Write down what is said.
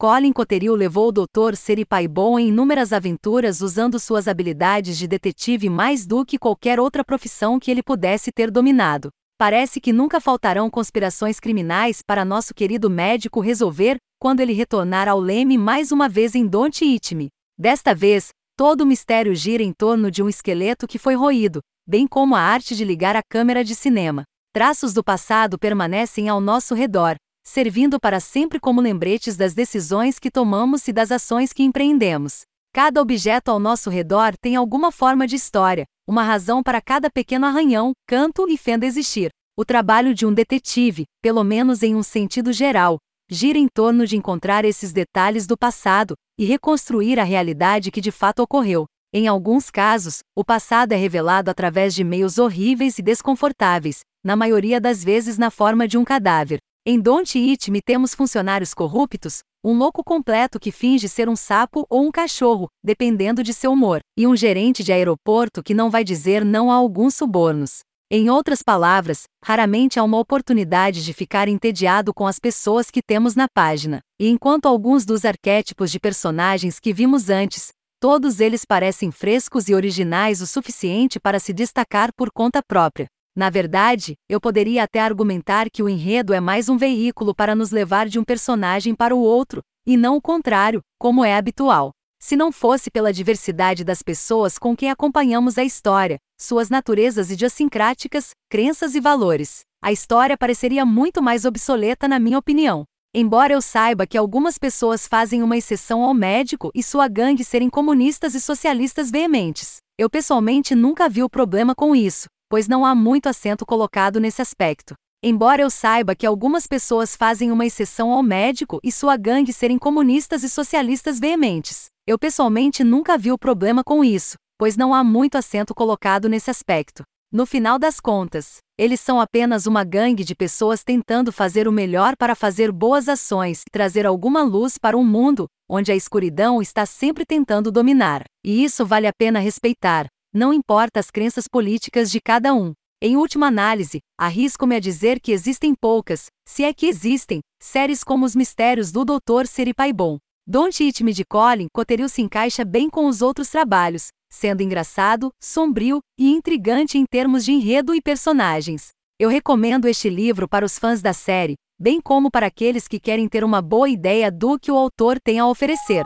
Colin Coterill levou o Dr. Seripaibon em inúmeras aventuras usando suas habilidades de detetive mais do que qualquer outra profissão que ele pudesse ter dominado. Parece que nunca faltarão conspirações criminais para nosso querido médico resolver quando ele retornar ao leme mais uma vez em Don't Eat Me. Desta vez, todo o mistério gira em torno de um esqueleto que foi roído, bem como a arte de ligar a câmera de cinema. Traços do passado permanecem ao nosso redor, servindo para sempre como lembretes das decisões que tomamos e das ações que empreendemos. Cada objeto ao nosso redor tem alguma forma de história, uma razão para cada pequeno arranhão, canto e fenda existir. O trabalho de um detetive, pelo menos em um sentido geral, gira em torno de encontrar esses detalhes do passado e reconstruir a realidade que de fato ocorreu. Em alguns casos, o passado é revelado através de meios horríveis e desconfortáveis, na maioria das vezes na forma de um cadáver. Em Don't Eat Me temos funcionários corruptos, um louco completo que finge ser um sapo ou um cachorro, dependendo de seu humor, e um gerente de aeroporto que não vai dizer não a alguns subornos. Em outras palavras, raramente há uma oportunidade de ficar entediado com as pessoas que temos na página. E enquanto alguns dos arquétipos de personagens que vimos antes, todos eles parecem frescos e originais o suficiente para se destacar por conta própria. Na verdade, eu poderia até argumentar que o enredo é mais um veículo para nos levar de um personagem para o outro, e não o contrário, como é habitual. Se não fosse pela diversidade das pessoas com quem acompanhamos a história, suas naturezas idiosincráticas, crenças e valores, a história pareceria muito mais obsoleta, na minha opinião. Embora eu saiba que algumas pessoas fazem uma exceção ao médico e sua gangue serem comunistas e socialistas veementes, eu pessoalmente nunca vi o problema com isso, pois não há muito acento colocado nesse aspecto. Embora eu saiba que algumas pessoas fazem uma exceção ao médico e sua gangue serem comunistas e socialistas veementes, eu pessoalmente nunca vi o problema com isso, pois não há muito acento colocado nesse aspecto. No final das contas, eles são apenas uma gangue de pessoas tentando fazer o melhor para fazer boas ações e trazer alguma luz para um mundo onde a escuridão está sempre tentando dominar. E isso vale a pena respeitar, não importa as crenças políticas de cada um. Em última análise, arrisco-me a dizer que existem poucas, se é que existem, séries como Os Mistérios do Dr. Seripaibon. Don't Eat Me de Colin Coterill se encaixa bem com os outros trabalhos, sendo engraçado, sombrio e intrigante em termos de enredo e personagens. Eu recomendo este livro para os fãs da série, bem como para aqueles que querem ter uma boa ideia do que o autor tem a oferecer.